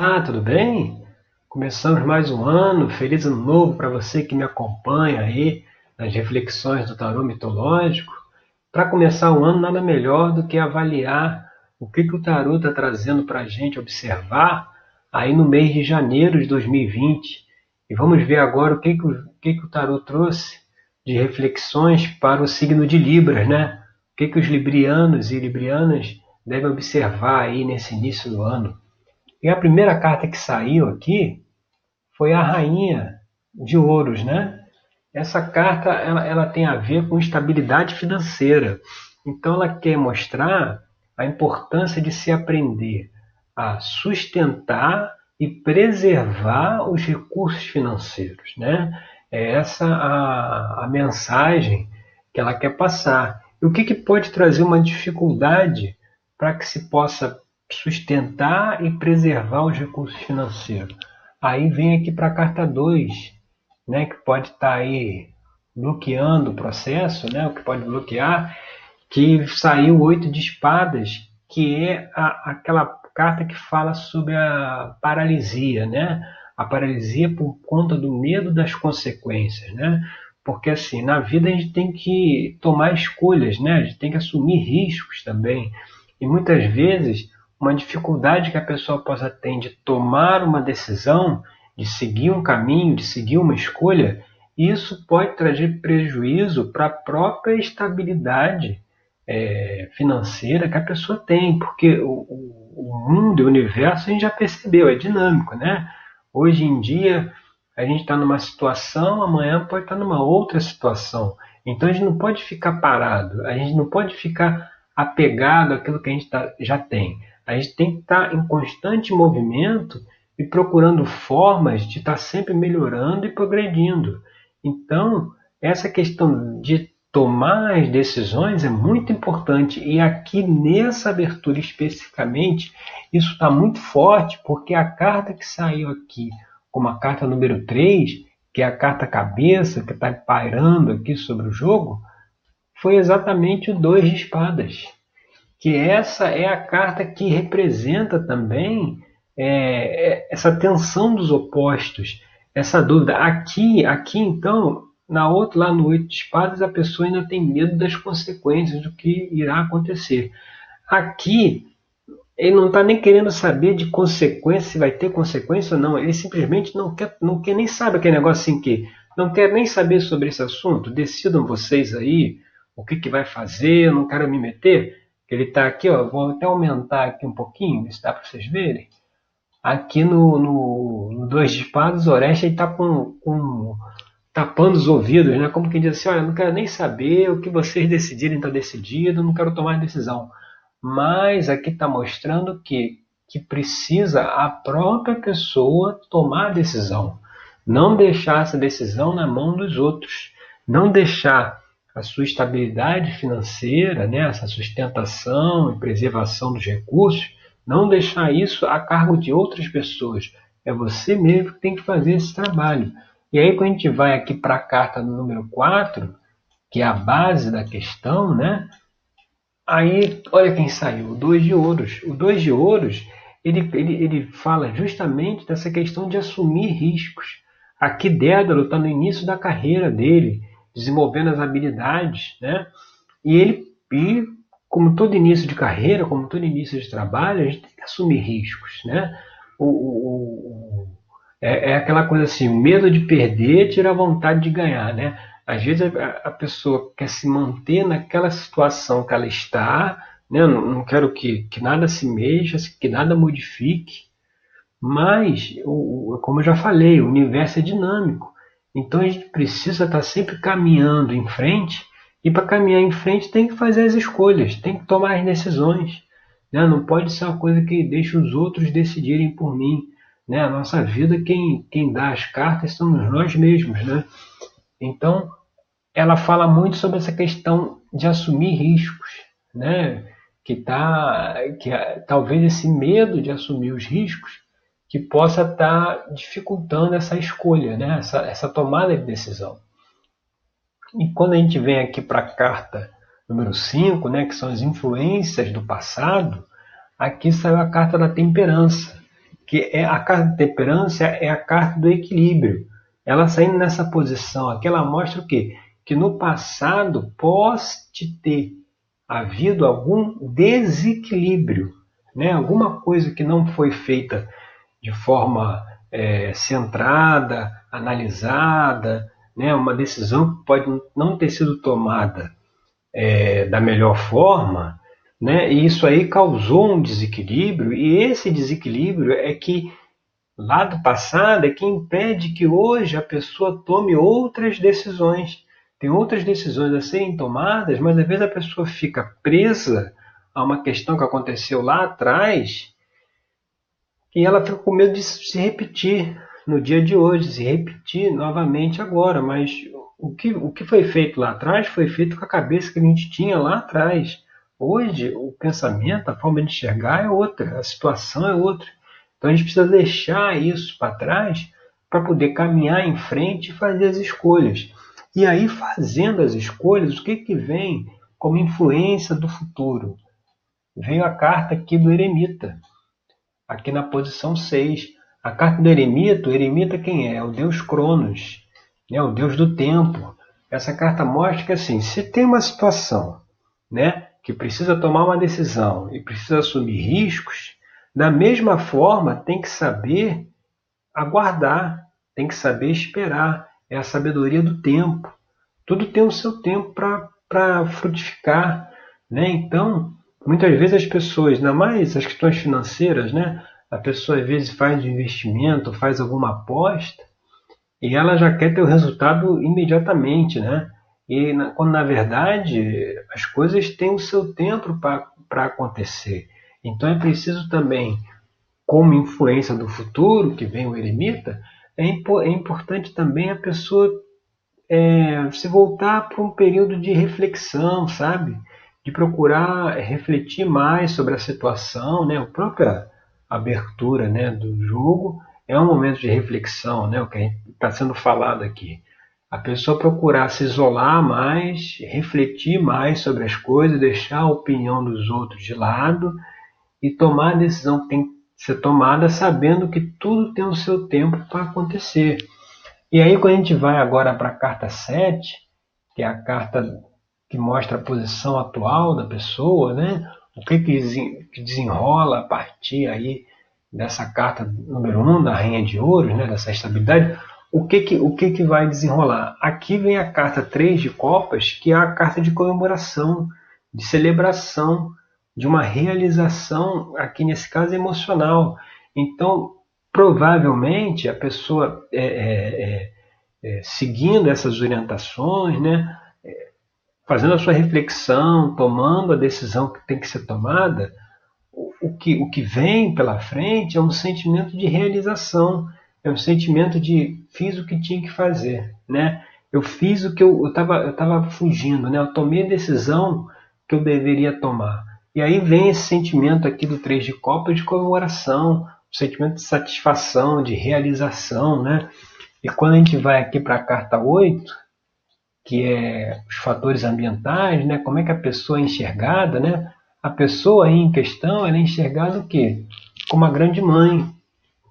Olá, tudo bem? Começamos mais um ano, feliz ano novo para você que me acompanha aí nas reflexões do tarô mitológico. Para começar o ano, nada melhor do que avaliar o que, que o tarô está trazendo para a gente observar aí no mês de janeiro de 2020. E vamos ver agora o que, que, o, que, que o tarô trouxe de reflexões para o signo de Libras, né? O que, que os librianos e librianas devem observar aí nesse início do ano. E a primeira carta que saiu aqui foi a Rainha de Ouros, né? Essa carta ela, ela tem a ver com estabilidade financeira. Então ela quer mostrar a importância de se aprender a sustentar e preservar os recursos financeiros, né? É essa a, a mensagem que ela quer passar. E o que, que pode trazer uma dificuldade para que se possa sustentar e preservar os recursos financeiros. Aí vem aqui para a carta 2, né, que pode estar tá aí bloqueando o processo, né, o que pode bloquear, que saiu oito de espadas, que é a, aquela carta que fala sobre a paralisia, né? A paralisia por conta do medo das consequências, né? Porque assim, na vida a gente tem que tomar escolhas, né? A gente tem que assumir riscos também. E muitas vezes uma dificuldade que a pessoa possa ter de tomar uma decisão, de seguir um caminho, de seguir uma escolha, isso pode trazer prejuízo para a própria estabilidade é, financeira que a pessoa tem, porque o, o, mundo, o universo, a gente já percebeu, é dinâmico, né? Hoje em dia, a gente está numa situação, amanhã pode estar tá numa outra situação. Então, a gente não pode ficar parado, a gente não pode ficar apegado àquilo que a gente tá, já tem. A gente tem que estar tá em constante movimento e procurando formas de estar tá sempre melhorando e progredindo. Então, essa questão de tomar as decisões é muito importante. E aqui nessa abertura especificamente, isso está muito forte, porque a carta que saiu aqui, como a carta número 3, que é a carta cabeça, que está pairando aqui sobre o jogo, foi exatamente o dois de espadas. Que essa é a carta que representa também é, é, essa tensão dos opostos, essa dúvida. Aqui, aqui então, na outra, lá no oito de espadas, a pessoa ainda tem medo das consequências do que irá acontecer. Aqui, ele não está nem querendo saber de consequência, se vai ter consequência ou não. Ele simplesmente não quer, não quer nem saber aquele negócio assim que não quer nem saber sobre esse assunto. Decidam vocês aí o que, que vai fazer, não quero me meter. Ele está aqui, ó, vou até aumentar aqui um pouquinho, se dá para vocês verem. Aqui no, no, no Dois de Espadas, o Oreste está com, com, tapando os ouvidos, né? como quem diz assim, olha, não quero nem saber o que vocês decidirem está decidido, não quero tomar decisão. Mas aqui está mostrando que, que precisa a própria pessoa tomar a decisão. Não deixar essa decisão na mão dos outros. Não deixar a sua estabilidade financeira, né, essa sustentação e preservação dos recursos, não deixar isso a cargo de outras pessoas. É você mesmo que tem que fazer esse trabalho. E aí, quando a gente vai aqui para a carta número 4, que é a base da questão, né? Aí, olha quem saiu, o dois de ouros. O dois de ouros, ele, ele, ele fala justamente dessa questão de assumir riscos. Aqui Dédalo está no início da carreira dele, desenvolvendo as habilidades, né? E ele, e como todo início de carreira, como todo início de trabalho, a gente tem que assumir riscos, né? O, o, o é, é, aquela coisa assim, o medo de perder tira a vontade de ganhar, né? Às vezes a, a pessoa quer se manter naquela situação que ela está, né? Não, quero que, que nada se mexa, que nada modifique, mas, o, como eu já falei, o universo é dinâmico. Então a gente precisa estar sempre caminhando em frente e para caminhar em frente tem que fazer as escolhas, tem que tomar as decisões. Né? Não pode ser uma coisa que deixa os outros decidirem por mim. Né? A nossa vida, quem, quem dá as cartas somos nós mesmos. Né? Então, ela fala muito sobre essa questão de assumir riscos. Né? Que, tá, que talvez esse medo de assumir os riscos que possa estar tá dificultando essa escolha, né? essa, essa tomada de decisão. E quando a gente vem aqui para a carta número 5, né, que são as influências do passado, aqui saiu a carta da temperança, que é a carta de temperância é a carta do equilíbrio. Ela saindo nessa posição aqui, ela mostra o quê? Que no passado pode ter havido algum desequilíbrio, né? alguma coisa que não foi feita de forma é, centrada, analisada, né? uma decisão que pode não ter sido tomada é, da melhor forma, né? e isso aí causou um desequilíbrio, e esse desequilíbrio é que lá do passado é que impede que hoje a pessoa tome outras decisões. Tem outras decisões a serem tomadas, mas às vezes a pessoa fica presa a uma questão que aconteceu lá atrás e ela fica com medo de se repetir no dia de hoje, se repetir novamente agora. Mas o que, o que foi feito lá atrás foi feito com a cabeça que a gente tinha lá atrás. Hoje, o pensamento, a forma de enxergar é outra, a situação é outra. Então a gente precisa deixar isso para trás para poder caminhar em frente e fazer as escolhas. E aí, fazendo as escolhas, o que, que vem como influência do futuro? Veio a carta aqui do eremita, aqui na posição 6. A carta do eremita, o eremita quem é? É o deus Cronos, né? o deus do tempo. Essa carta mostra que assim, se tem uma situação né, que precisa tomar uma decisão e precisa assumir riscos, da mesma forma tem que saber aguardar, tem que saber esperar. É a sabedoria do tempo. Tudo tem o seu tempo para frutificar. Né? Então, muitas vezes as pessoas, ainda mais as questões financeiras, né? a pessoa às vezes faz um investimento, faz alguma aposta e ela já quer ter o resultado imediatamente, né? E quando na verdade as coisas têm o seu tempo para acontecer. Então é preciso também, como influência do futuro, que vem o eremita, é, é importante também a pessoa é, se voltar para um período de reflexão, sabe? De procurar refletir mais sobre a situação, né? A própria abertura, né, do jogo é um momento de reflexão, né? O que está sendo falado aqui. A pessoa procurar se isolar mais, refletir mais sobre as coisas, deixar a opinião dos outros de lado e tomar a decisão que tem que ser tomada, sabendo que tudo tem o seu tempo para acontecer. E aí, quando a gente vai agora para a carta 7, que é a carta que mostra a posição atual da pessoa, né? O que, que desenrola a partir aí dessa carta número 1 um, da Rainha de Ouros, né? Dessa estabilidade. O que que, o que que vai desenrolar? Aqui vem a carta 3 de Copas, que é a carta de comemoração, de celebração, de uma realização, aqui nesse caso emocional. Então, provavelmente, a pessoa é, é, é, é seguindo essas orientações, né? Fazendo a sua reflexão, tomando a decisão que tem que ser tomada, o que, o que vem pela frente é um sentimento de realização, é um sentimento de fiz o que tinha que fazer, né? Eu fiz o que eu estava eu tava fugindo, né? Eu tomei a decisão que eu deveria tomar. E aí vem esse sentimento aqui do Três de Copas de comemoração, um sentimento de satisfação, de realização, né? E quando a gente vai aqui para a carta 8, que é os fatores ambientais, né? Como é que a pessoa é enxergada, né? A pessoa em questão, ela é enxergada o quê? Como uma grande mãe.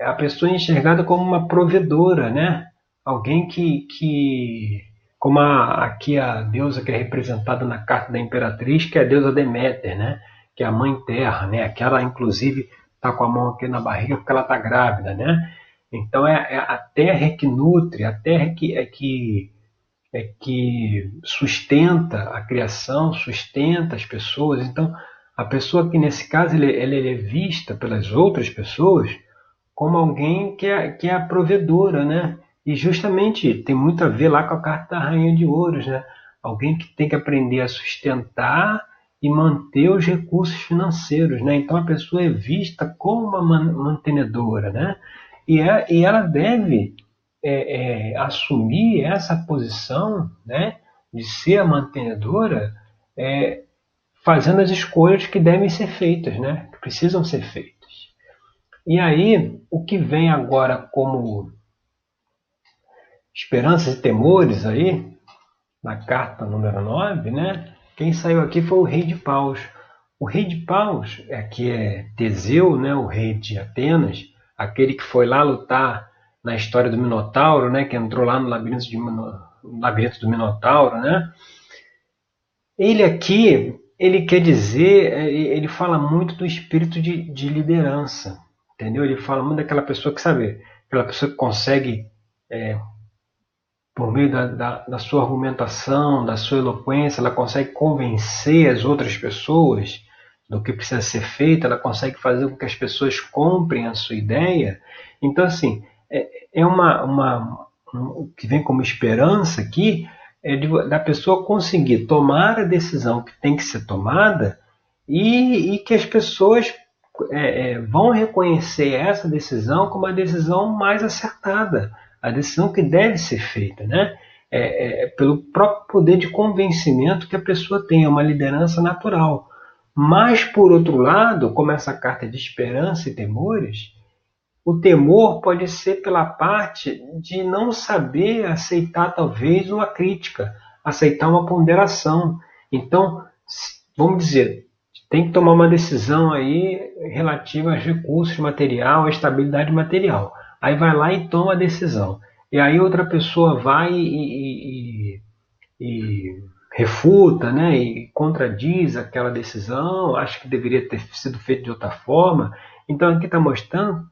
A pessoa é enxergada como uma provedora, né? Alguém que, que como a, aqui a deusa que é representada na carta da imperatriz, que é a deusa Deméter, né? Que é a mãe terra, né? Aquela, inclusive, está com a mão aqui na barriga porque ela está grávida, né? Então é, é, a terra que nutre, a terra que, é que é que sustenta a criação, sustenta as pessoas. Então, a pessoa que nesse caso ele, ela é vista pelas outras pessoas como alguém que é, que é a provedora, né? E justamente tem muito a ver lá com a carta da Rainha de Ouros, né? Alguém que tem que aprender a sustentar e manter os recursos financeiros, né? Então a pessoa é vista como uma mantenedora, né? E, é, e ela deve é, é, assumir essa posição né, de ser a mantenedora, é, fazendo as escolhas que devem ser feitas, né, que precisam ser feitas. E aí, o que vem agora como esperanças e temores aí, na carta número 9, né, quem saiu aqui foi o rei de paus. O rei de paus, aqui é Teseu, né, o rei de Atenas, aquele que foi lá lutar na história do Minotauro, né, que entrou lá no labirinto, de, labirinto do Minotauro, né? Ele aqui, ele quer dizer, é, ele fala muito do espírito de, de liderança, entendeu? Ele fala muito daquela pessoa que sabe, aquela pessoa que consegue é, por meio da, da, da, sua argumentação, da sua eloquência, ela consegue convencer as outras pessoas do que precisa ser feito, ela consegue fazer com que as pessoas comprem a sua ideia. Então, assim, é, é uma, uma o que vem como esperança aqui é de, da pessoa conseguir tomar a decisão que tem que ser tomada e, e que as pessoas é, é, vão reconhecer essa decisão como a decisão mais acertada a decisão que deve ser feita, né? É, é, pelo próprio poder de convencimento que a pessoa tem, é uma liderança natural. Mas, por outro lado, como essa carta é de esperança e temores, o temor pode ser pela parte de não saber aceitar, talvez, uma crítica, aceitar uma ponderação. Então, vamos dizer, tem que tomar uma decisão aí relativa aos recursos material, à estabilidade material. Aí vai lá e toma a decisão. E aí outra pessoa vai e, e, e refuta, né, e contradiz aquela decisão, acha que deveria ter sido feito de outra forma. Então aqui está mostrando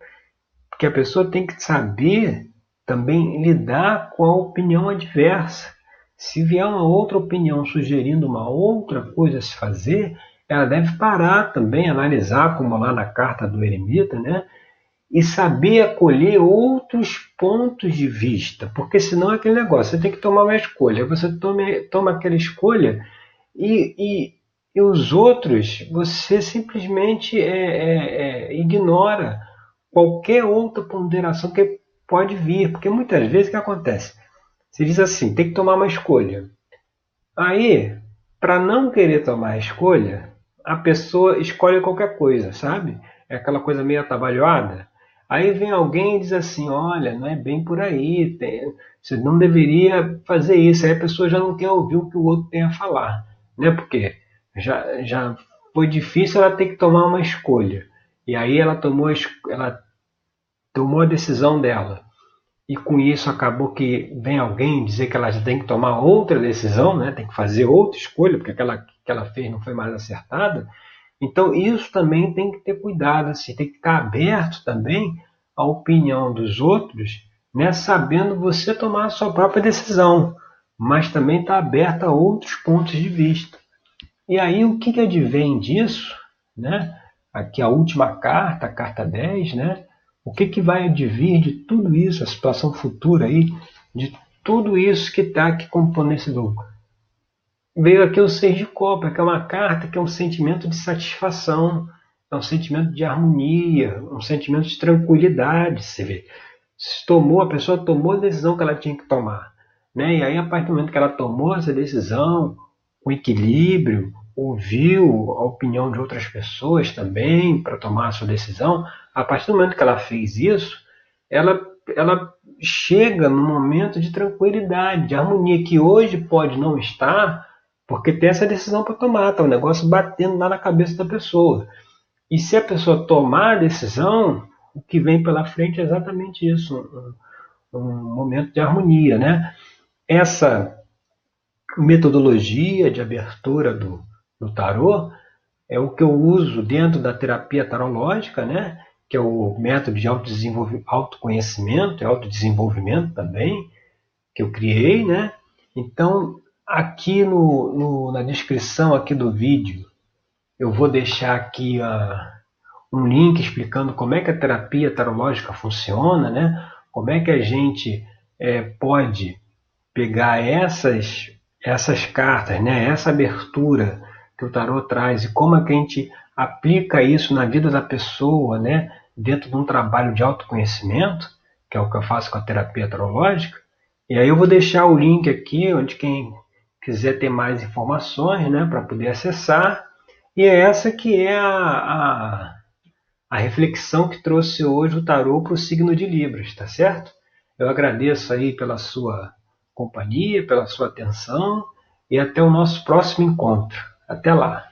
que a pessoa tem que saber também lidar com a opinião adversa. Se vier uma outra opinião sugerindo uma outra coisa a se fazer, ela deve parar também, analisar, como lá na carta do eremita, né? e saber acolher outros pontos de vista, porque senão é aquele negócio, você tem que tomar uma escolha, você toma, toma aquela escolha e, e, e os outros você simplesmente é, é, é, ignora qualquer outra ponderação que pode vir, porque muitas vezes o que acontece? Você diz assim, tem que tomar uma escolha. Aí, para não querer tomar a escolha, a pessoa escolhe qualquer coisa, sabe? É aquela coisa meio atabalhoada. Aí vem alguém e diz assim: olha, não é bem por aí, tem, você não deveria fazer isso. Aí a pessoa já não quer ouvir o que o outro tem a falar, né? Porque já, já foi difícil ela ter que tomar uma escolha. E aí ela tomou, ela tomou a decisão dela. E com isso acabou que vem alguém dizer que ela já tem que tomar outra decisão, né? tem que fazer outra escolha, porque aquela que ela fez não foi mais acertada. Então, isso também tem que ter cuidado, assim, tem que estar aberto também à opinião dos outros, né, sabendo você tomar a sua própria decisão, mas também estar aberto a outros pontos de vista. E aí, o que, que advém disso? Né? Aqui a última carta, a carta 10, né? o que, que vai advir de tudo isso, a situação futura aí, de tudo isso que está aqui compondo esse grupo? veio aqui o Seis de Copa, que é uma carta que é um sentimento de satisfação, é um sentimento de harmonia, um sentimento de tranquilidade, você vê. Se tomou, a pessoa tomou a decisão que ela tinha que tomar. Né? E aí, a partir do momento que ela tomou essa decisão, com equilíbrio, ouviu a opinião de outras pessoas também para tomar a sua decisão, a partir do momento que ela fez isso, ela, ela chega num momento de tranquilidade, de harmonia, que hoje pode não estar, porque tem essa decisão para tomar, tá o negócio batendo lá na cabeça da pessoa. E se a pessoa tomar a decisão, o que vem pela frente é exatamente isso, um, um momento de harmonia, né? Essa metodologia de abertura do, do tarô é o que eu uso dentro da terapia tarológica, né? Que é o método de autoconhecimento, e autodesenvolvimento também, que eu criei, né? Então, Aqui no, no, na descrição aqui do vídeo, eu vou deixar aqui uh, um link explicando como é que a terapia tarológica funciona, né? Como é que a gente é, pode pegar essas essas cartas, né? Essa abertura que o tarot traz e como é que a gente aplica isso na vida da pessoa, né? Dentro de um trabalho de autoconhecimento, que é o que eu faço com a terapia tarológica. E aí eu vou deixar o link aqui, onde quem quiser ter mais informações né, para poder acessar. E é essa que é a, a, a reflexão que trouxe hoje o tarô para o signo de Libras, tá certo? Eu agradeço aí pela sua companhia, pela sua atenção e até o nosso próximo encontro. Até lá!